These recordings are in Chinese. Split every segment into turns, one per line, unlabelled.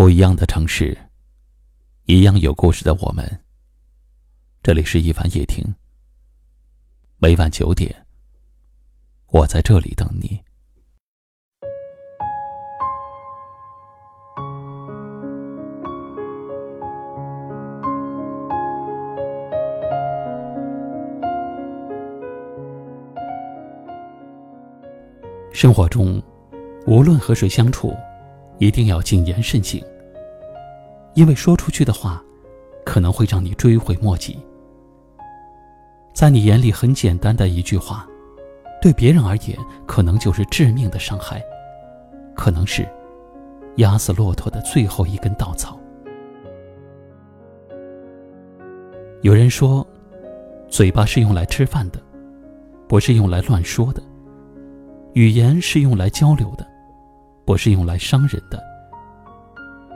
不一样的城市，一样有故事的我们。这里是一凡夜听。每晚九点，我在这里等你。生活中，无论和谁相处。一定要谨言慎行，因为说出去的话，可能会让你追悔莫及。在你眼里很简单的一句话，对别人而言可能就是致命的伤害，可能是压死骆驼的最后一根稻草。有人说，嘴巴是用来吃饭的，不是用来乱说的；语言是用来交流的。我是用来伤人的，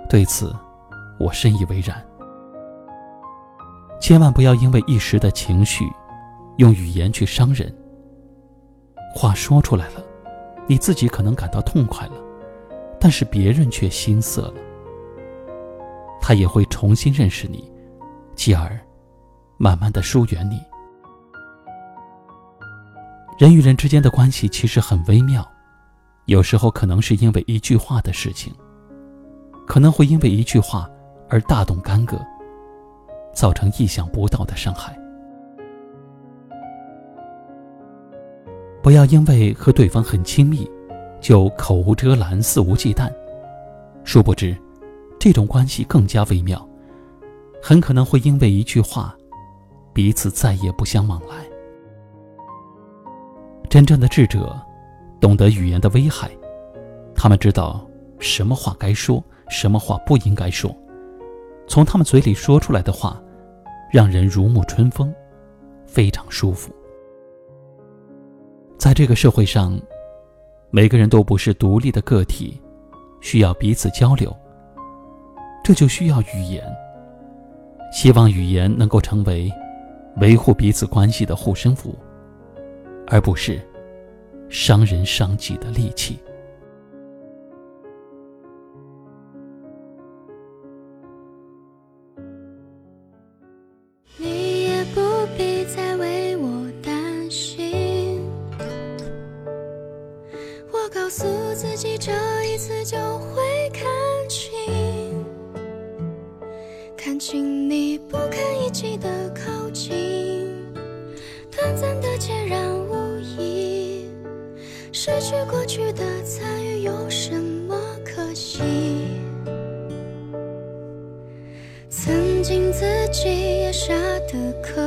对此，我深以为然。千万不要因为一时的情绪，用语言去伤人。话说出来了，你自己可能感到痛快了，但是别人却心塞了。他也会重新认识你，继而，慢慢的疏远你。人与人之间的关系其实很微妙。有时候可能是因为一句话的事情，可能会因为一句话而大动干戈，造成意想不到的伤害。不要因为和对方很亲密，就口无遮拦、肆无忌惮，殊不知，这种关系更加微妙，很可能会因为一句话，彼此再也不相往来。真正的智者。懂得语言的危害，他们知道什么话该说，什么话不应该说。从他们嘴里说出来的话，让人如沐春风，非常舒服。在这个社会上，每个人都不是独立的个体，需要彼此交流。这就需要语言。希望语言能够成为维护彼此关系的护身符，而不是。伤人伤己的利器。
你也不必再为我担心，我告诉自己这一次就会看清，看清你不堪一击的靠近，失去过去的参与有什么可惜？曾经自己也傻得可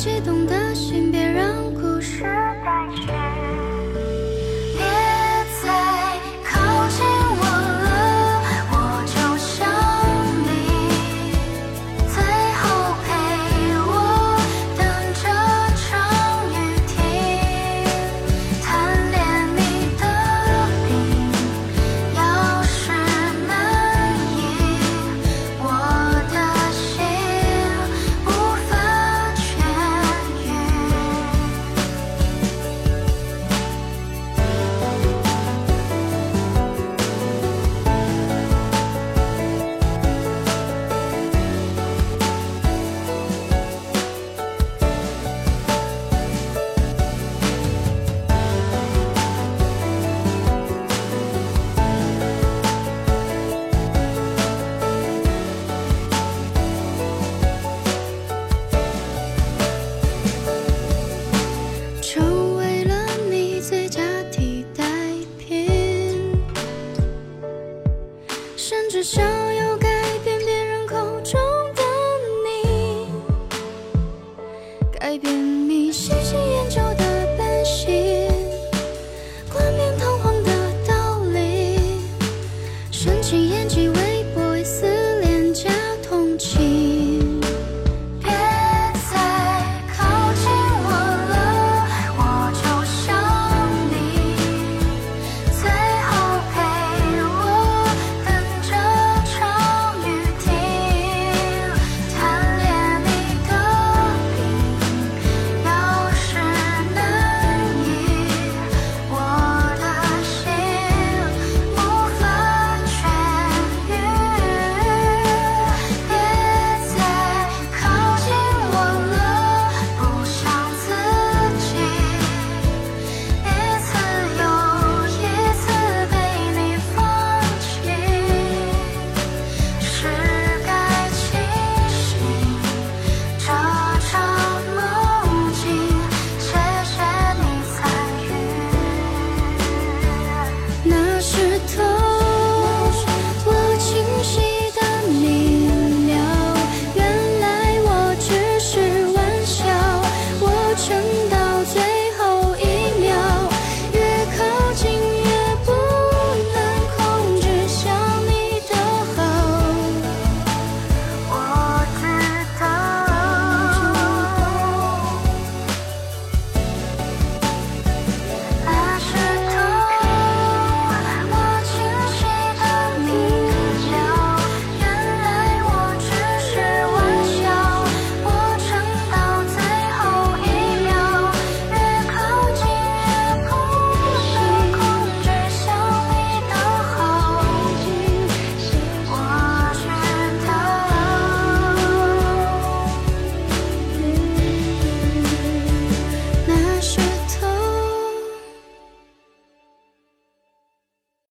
激动的心，别让。你喜新厌旧的本性？